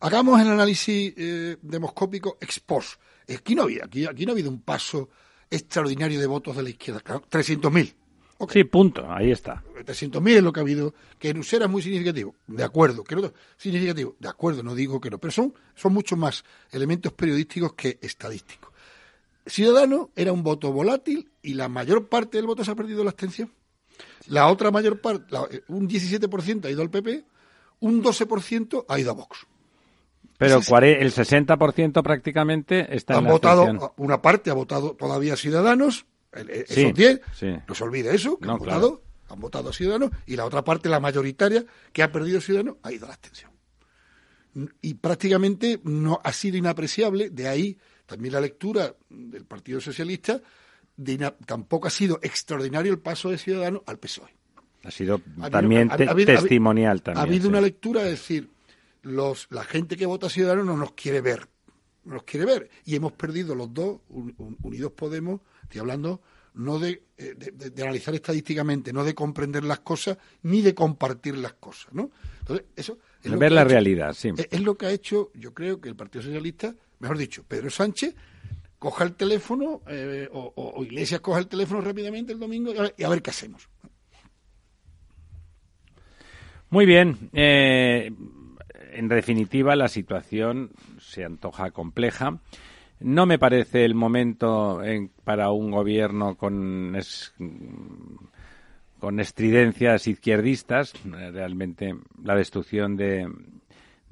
hagamos el análisis eh, demoscópico ex post. Aquí no había, aquí, aquí no ha habido un paso extraordinario de votos de la izquierda. Claro, 300.000. Okay. Sí, punto, ahí está. 300.000 es lo que ha habido, que en Usera es muy significativo, de acuerdo, que no, significativo, de acuerdo, no digo que no, pero son, son mucho más elementos periodísticos que estadísticos. Ciudadano era un voto volátil y la mayor parte del voto se ha perdido la abstención. La otra mayor parte, la, un 17% ha ido al PP, un 12% ha ido a Vox. Pero el 60% prácticamente está han en la votado, abstención. una parte ha votado todavía Ciudadanos, esos Sí, 10, sí. no se olvide eso, que No, han, claro. votado, han votado a Ciudadanos, y la otra parte, la mayoritaria, que ha perdido Ciudadanos, ha ido a la abstención. y prácticamente no ha sido inapreciable, de ahí también la lectura del Partido Socialista, tampoco ha sido extraordinario el paso de Ciudadanos al PSOE. Ha sido también testimonial también. Ha habido una lectura, es decir, los, la gente que vota Ciudadanos no nos quiere ver, no nos quiere ver. Y hemos perdido los dos, Unidos Podemos, estoy hablando no de, eh, de, analizar estadísticamente, no de comprender las cosas, ni de compartir las cosas, ¿no? Entonces, eso... Es ver la realidad, sí. Es, lo que ha hecho, yo creo, que el Partido Socialista, mejor dicho, Pedro Sánchez, coja el teléfono, eh, o, Iglesias coja el teléfono rápidamente el domingo y a ver, qué hacemos. Muy bien. Eh, en definitiva, la situación se antoja compleja. No me parece el momento para un gobierno con, con estridencias izquierdistas. Realmente la destrucción de,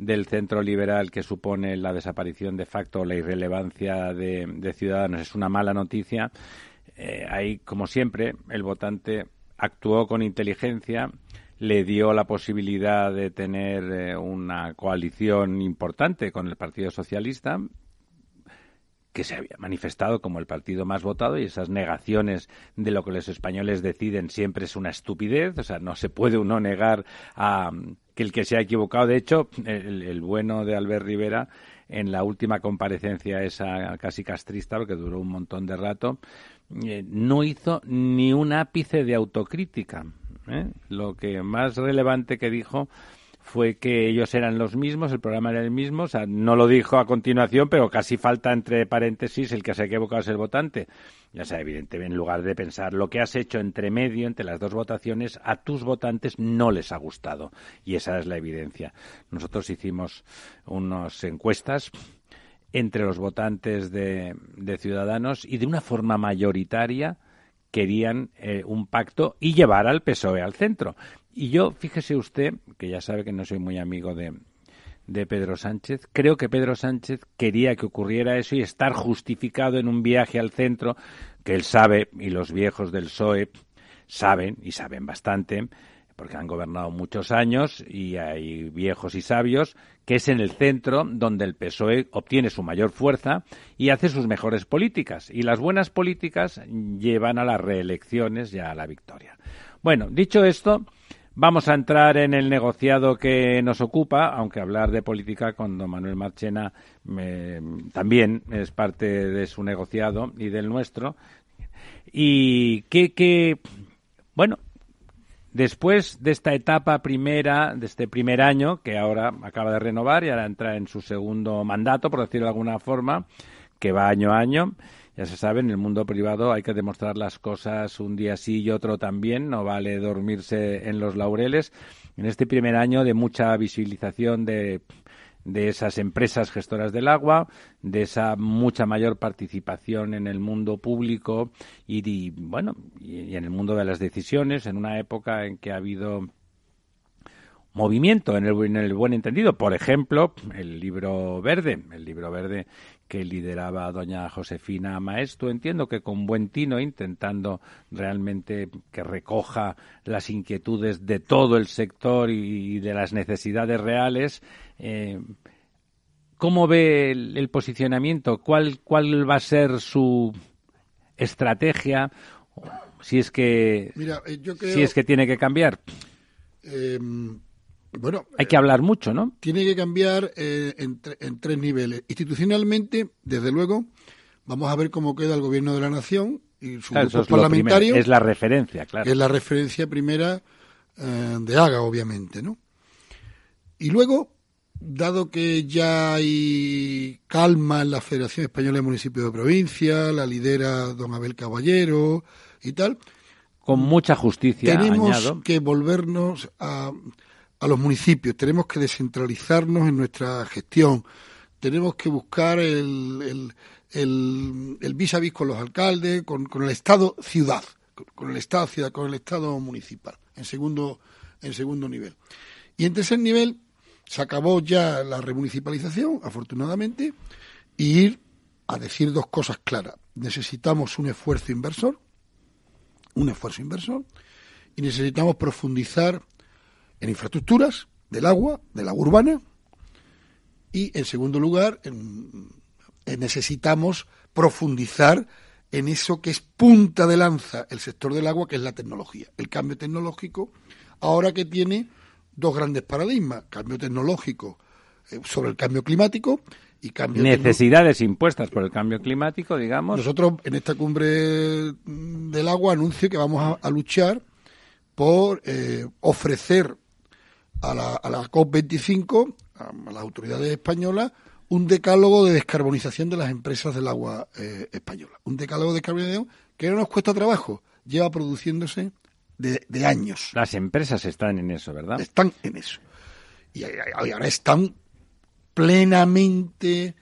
del centro liberal que supone la desaparición de facto, la irrelevancia de, Ciudadanos es una mala noticia. Eh, ahí, como siempre, el votante actuó con inteligencia, le dio la posibilidad de tener eh, una coalición importante con el Partido Socialista, que se había manifestado como el partido más votado y esas negaciones de lo que los españoles deciden siempre es una estupidez, o sea, no se puede uno negar a que el que se ha equivocado, de hecho, el, bueno de Albert Rivera en la última comparecencia esa casi castrista, porque duró un montón de rato, eh, no hizo ni un ápice de autocrítica. ¿eh? Lo que más relevante que dijo fue que ellos eran los mismos, el programa era el mismo, o sea, no lo dijo a continuación, pero casi falta entre paréntesis el que se ha equivocado es el votante. Ya sea, evidentemente, en lugar de pensar lo que has hecho entre medio, entre las dos votaciones, a tus votantes no les ha gustado. Y esa es la evidencia. Nosotros hicimos unas encuestas entre los votantes de, Ciudadanos y de una forma mayoritaria querían eh, un pacto y llevar al PSOE al centro. Y yo, fíjese usted, que ya sabe que no soy muy amigo de, de Pedro Sánchez. Creo que Pedro Sánchez quería que ocurriera eso y estar justificado en un viaje al centro, que él sabe, y los viejos del PSOE saben, y saben bastante, porque han gobernado muchos años y hay viejos y sabios, que es en el centro donde el PSOE obtiene su mayor fuerza y hace sus mejores políticas. Y las buenas políticas llevan a las reelecciones y a la victoria. Bueno, dicho esto, Vamos a entrar en el negociado que nos ocupa, aunque hablar de política con don Manuel Marchena también es parte de su negociado y del nuestro. Y que, bueno, después de esta etapa primera, de este primer año, que ahora acaba de renovar y ahora entra en su segundo mandato, por decirlo de alguna forma, que va año a año, ya se sabe, en el mundo privado hay que demostrar las cosas un día sí y otro también, no vale dormirse en los laureles. En este primer año de mucha visibilización de, de esas empresas gestoras del agua, de esa mucha mayor participación en el mundo público y, bueno, y, en el mundo de las decisiones, en una época en que ha habido movimiento en el, en el, buen entendido. Por ejemplo, el libro verde, el libro verde que lideraba doña Josefina Maestro. Entiendo que con buen tino, intentando realmente que recoja las inquietudes de todo el sector y, de las necesidades reales. Eh, ¿Cómo ve el, posicionamiento? ¿Cuál, ¿Cuál va a ser su estrategia? Si es que, eh, si es que tiene que cambiar. Em, bueno, hay que hablar mucho, ¿no? Tiene que cambiar eh, en, tres niveles. Institucionalmente, desde luego, vamos a ver cómo queda el gobierno de la nación y su grupo parlamentario. Es la referencia, claro. Es la referencia primera eh, de Haga, obviamente, ¿no? Y luego, dado que ya hay calma en la Federación Española de Municipios de Provincia, la lidera don Abel Caballero y tal. Con mucha justicia. Tenemos que volvernos a a los municipios, tenemos que descentralizarnos en nuestra gestión, tenemos que buscar el, el, el, vis a vis con los alcaldes, con, con el Estado ciudad, con, el Estado ciudad, con el Estado municipal, en segundo, en segundo nivel. Y en tercer nivel se acabó ya la remunicipalización, afortunadamente, y ir a decir dos cosas claras. Necesitamos un esfuerzo inversor, un esfuerzo inversor, y necesitamos profundizar en infraestructuras del agua, del agua urbana Y, en segundo lugar, necesitamos profundizar en eso que es punta de lanza el sector del agua, que es la tecnología. El cambio tecnológico, ahora que tiene dos grandes paradigmas, cambio tecnológico eh, sobre el cambio climático y cambio necesidades impuestas por el cambio climático, digamos. Nosotros en esta cumbre del agua anuncio que vamos a, luchar por eh, ofrecer a la, a la COP25, a, las autoridades españolas, un decálogo de descarbonización de las empresas del agua eh, española. Un decálogo de descarbonización que no nos cuesta trabajo, lleva produciéndose de, años. Las empresas están en eso, ¿verdad? Están en eso. Y, ahora están plenamente,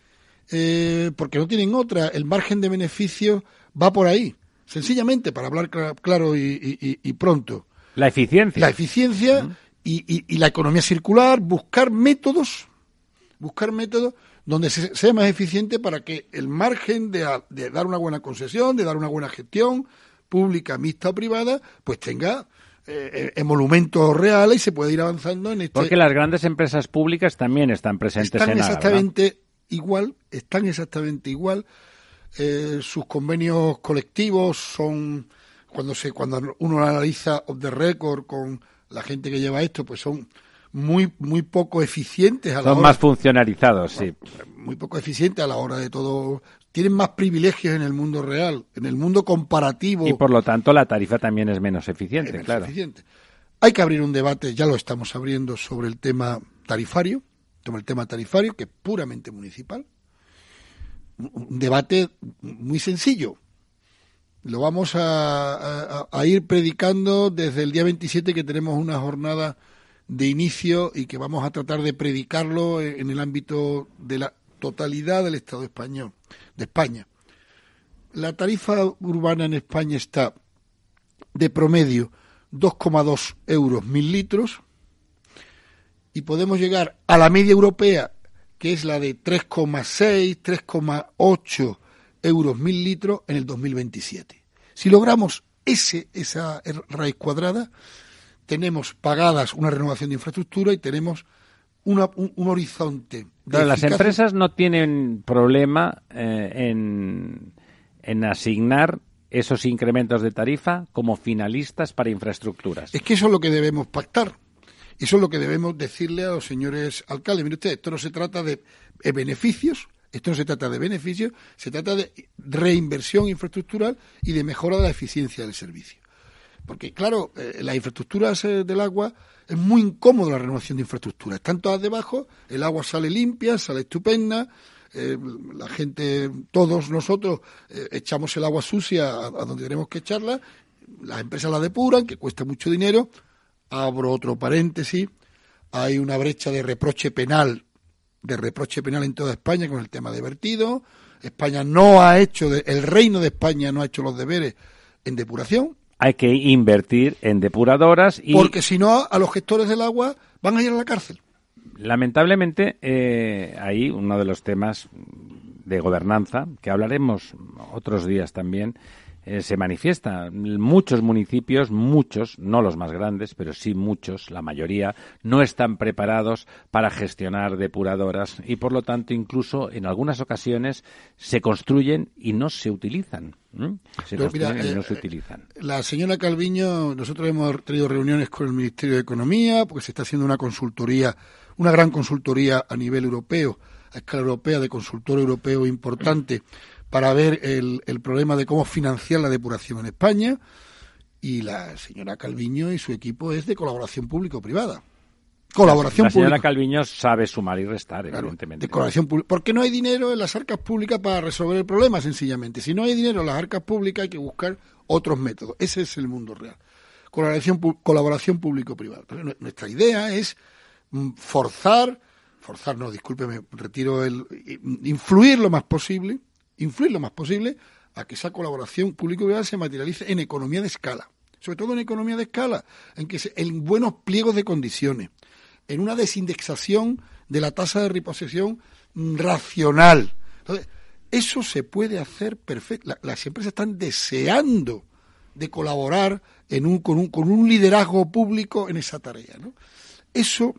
eh, porque no tienen otra, el margen de beneficio va por ahí. Sencillamente, para hablar claro y, pronto. La eficiencia. La eficiencia y, la economía circular, buscar métodos, buscar métodos donde sea más eficiente para que el margen de, de, dar una buena concesión, de dar una buena gestión pública, mixta o privada, pues tenga eh, emolumentos reales y se puede ir avanzando en este... Porque las grandes empresas públicas también están presentes están en exactamente igual, están exactamente igual. Eh, sus convenios colectivos son cuando se cuando uno analiza off the record con la gente que lleva esto, pues son muy muy poco eficientes a la son más funcionarizados, sí. Muy poco eficientes a la hora de todo. Tienen más privilegios en el mundo real, en el mundo comparativo. Y por lo tanto la tarifa también es menos eficiente, claro. Eficiente. Hay que abrir un debate, ya lo estamos abriendo, sobre el tema tarifario, sobre el tema tarifario, que es puramente municipal. Un debate muy sencillo lo vamos a, ir predicando desde el día 27 que tenemos una jornada de inicio y que vamos a tratar de predicarlo en el ámbito de la totalidad del Estado español, de España. La tarifa urbana en España está de promedio 2,2 euros mil litros y podemos llegar a la media europea que es la de 3,6, 3,8 euros mil litros en el 2027. Si logramos ese, esa raíz cuadrada, tenemos pagadas una renovación de infraestructura y tenemos un, horizonte. De las empresas no tienen problema eh, en, en asignar esos incrementos de tarifa como finalistas para infraestructuras. Es que eso es lo que debemos pactar. Eso es lo que debemos decirle a los señores alcaldes. Mire usted, esto no se trata de beneficios, esto no se trata de beneficios, se trata de reinversión infraestructural y de mejora de la eficiencia del servicio. Porque, claro, eh, las infraestructuras eh, del agua es muy incómodo la renovación de infraestructuras. Están todas debajo, el agua sale limpia, sale estupenda, eh, la gente, todos nosotros echamos el agua sucia a, a, donde tenemos que echarla, las empresas la depuran, que cuesta mucho dinero. Abro otro paréntesis, hay una brecha de reproche penal de reproche penal en toda España con el tema de vertido. España no ha hecho, el reino de España no ha hecho los deberes en depuración. Hay que invertir en depuradoras y... Porque si no, a los gestores del agua van a ir a la cárcel. Lamentablemente, eh, ahí uno de los temas de gobernanza, que hablaremos otros días también, eh, se manifiesta. Muchos municipios, muchos, no los más grandes, pero sí muchos, la mayoría, no están preparados para gestionar depuradoras y, por lo tanto, incluso en algunas ocasiones se construyen y no se utilizan. Se construyen y no se eh, utilizan. La señora Calviño, nosotros hemos tenido reuniones con el Ministerio de Economía porque se está haciendo una consultoría, una gran consultoría a nivel europeo, a escala europea, de consultor europeo importante para ver el, el problema de cómo financiar la depuración en España y la señora Calviño y su equipo es de colaboración público-privada. Colaboración la señora Calviño sabe sumar y restar, evidentemente. De colaboración pública. Porque no hay dinero en las arcas públicas para resolver el problema, sencillamente. Si no hay dinero en las arcas públicas, hay que buscar otros métodos. Ese es el mundo real. Colaboración, colaboración público-privada. Nuestra idea es mm, forzar, forzar, no, discúlpeme, retiro el. influir lo más posible influir lo más posible a que esa colaboración público-privada se materialice en economía de escala, sobre todo en economía de escala, en que en buenos pliegos de condiciones, en una desindexación de la tasa de reposición racional. Entonces, eso se puede hacer perfecto. las empresas están deseando de colaborar en un, con, un, con un liderazgo público en esa tarea. ¿no? Eso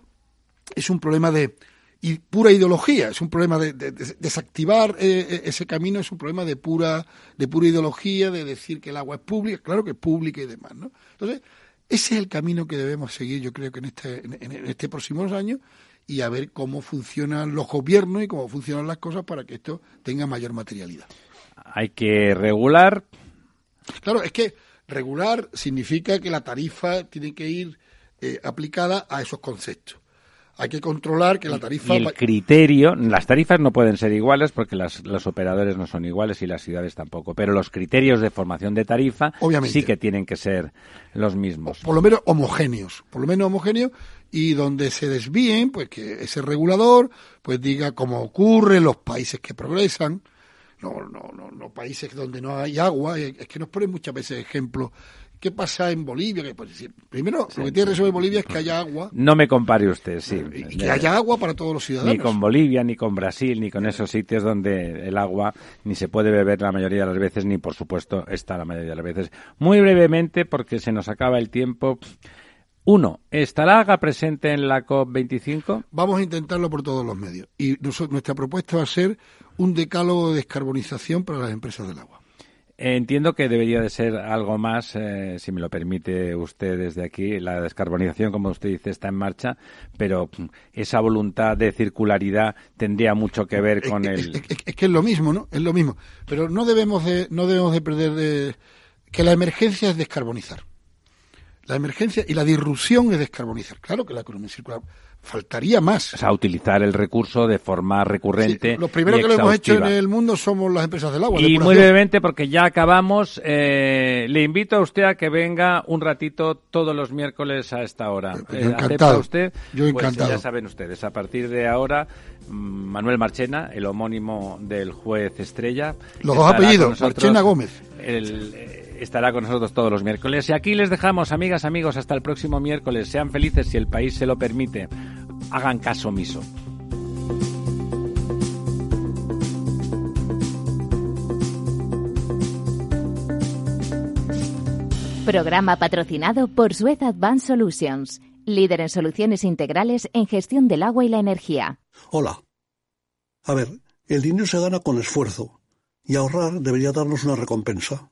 es un problema de y pura ideología, es un problema de, desactivar eh, eh, ese camino, es un problema de pura, de pura ideología, de decir que el agua es pública, claro que es pública y demás, ¿no? Entonces, ese es el camino que debemos seguir, yo creo que en este, en, este próximos años, y a ver cómo funcionan los gobiernos y cómo funcionan las cosas para que esto tenga mayor materialidad. Hay que regular. Claro, es que regular significa que la tarifa tiene que ir eh, aplicada a esos conceptos hay que controlar que la tarifa... Y el criterio, las tarifas no pueden ser iguales porque las, los operadores no son iguales y las ciudades tampoco, pero los criterios de formación de tarifa sí que tienen que ser los mismos. por lo menos homogéneos, por lo menos homogéneos y donde se desvíen, pues que ese regulador pues diga cómo ocurre en los países que progresan, no, no, no, no países donde no hay agua, es que nos ponen muchas veces ejemplos ¿Qué pasa en Bolivia? Que, pues, primero, lo que tiene que resolver Bolivia es que haya agua. No me compare usted, sí. Y que haya agua para todos los ciudadanos. Ni con Bolivia, ni con Brasil, ni con esos sitios donde el agua ni se puede beber la mayoría de las veces, ni por supuesto está la mayoría de las veces. Muy brevemente, porque se nos acaba el tiempo. Uno, ¿estará AGA presente en la COP25? Vamos a intentarlo por todos los medios. Y nuestra propuesta va a ser un decálogo de descarbonización para las empresas del agua. Entiendo que debería de ser algo más, eh, si me lo permite usted desde aquí. La descarbonización, como usted dice, está en marcha, pero mm, esa voluntad de circularidad tendría mucho que ver con el. Es, que es lo mismo, ¿no? Es lo mismo. Pero no debemos de, no debemos de perder de que la emergencia es descarbonizar. La emergencia y la disrupción es descarbonizar. Claro que la economía circular faltaría más. O sea, utilizar el recurso de forma recurrente. lo primero que lo hemos hecho en el mundo somos las empresas del agua. Y muy brevemente, porque ya acabamos, eh, le invito a usted a que venga un ratito todos los miércoles a esta hora. Yo eh, encantado. usted? Yo pues encantado. ya saben ustedes, a partir de ahora, mm, Manuel Marchena, el homónimo del juez Estrella. Los dos apellidos, Marchena Gómez. El, eh, estará con nosotros todos los miércoles. Y aquí les dejamos, amigas, amigos, hasta el próximo miércoles. Sean felices si el país se lo permite. Hagan caso omiso. Programa patrocinado por Suez Advanced Solutions, líder en soluciones integrales en gestión del agua y la energía. Hola. A ver, el dinero se gana con esfuerzo y ahorrar debería darnos una recompensa.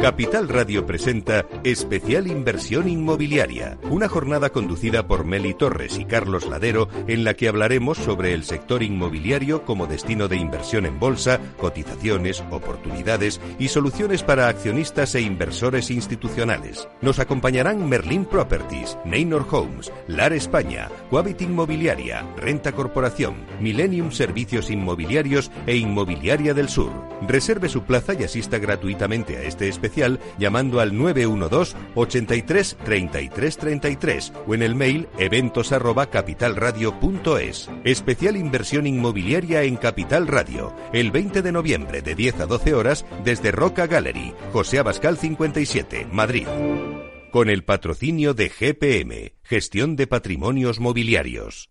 Capital Radio presenta Especial Inversión Inmobiliaria, una jornada conducida por Meli Torres y Carlos Ladero en la que hablaremos sobre el sector inmobiliario como destino de inversión en bolsa, cotizaciones, oportunidades y soluciones para accionistas e inversores institucionales. Nos acompañarán Merlin Properties, Neynor Homes, LAR España, Quabit Inmobiliaria, Renta Corporación, Millennium Servicios Inmobiliarios e Inmobiliaria del Sur. Reserve su plaza y asista gratuitamente a este especial llamando al 912 83 33 33 o en el mail eventos arroba capitalradio.es. Especial inversión inmobiliaria en Capital Radio, el 20 de noviembre de 10 a 12 horas desde Roca Gallery, José Abascal 57, Madrid. Con el patrocinio de GPM, Gestión de Patrimonios Mobiliarios.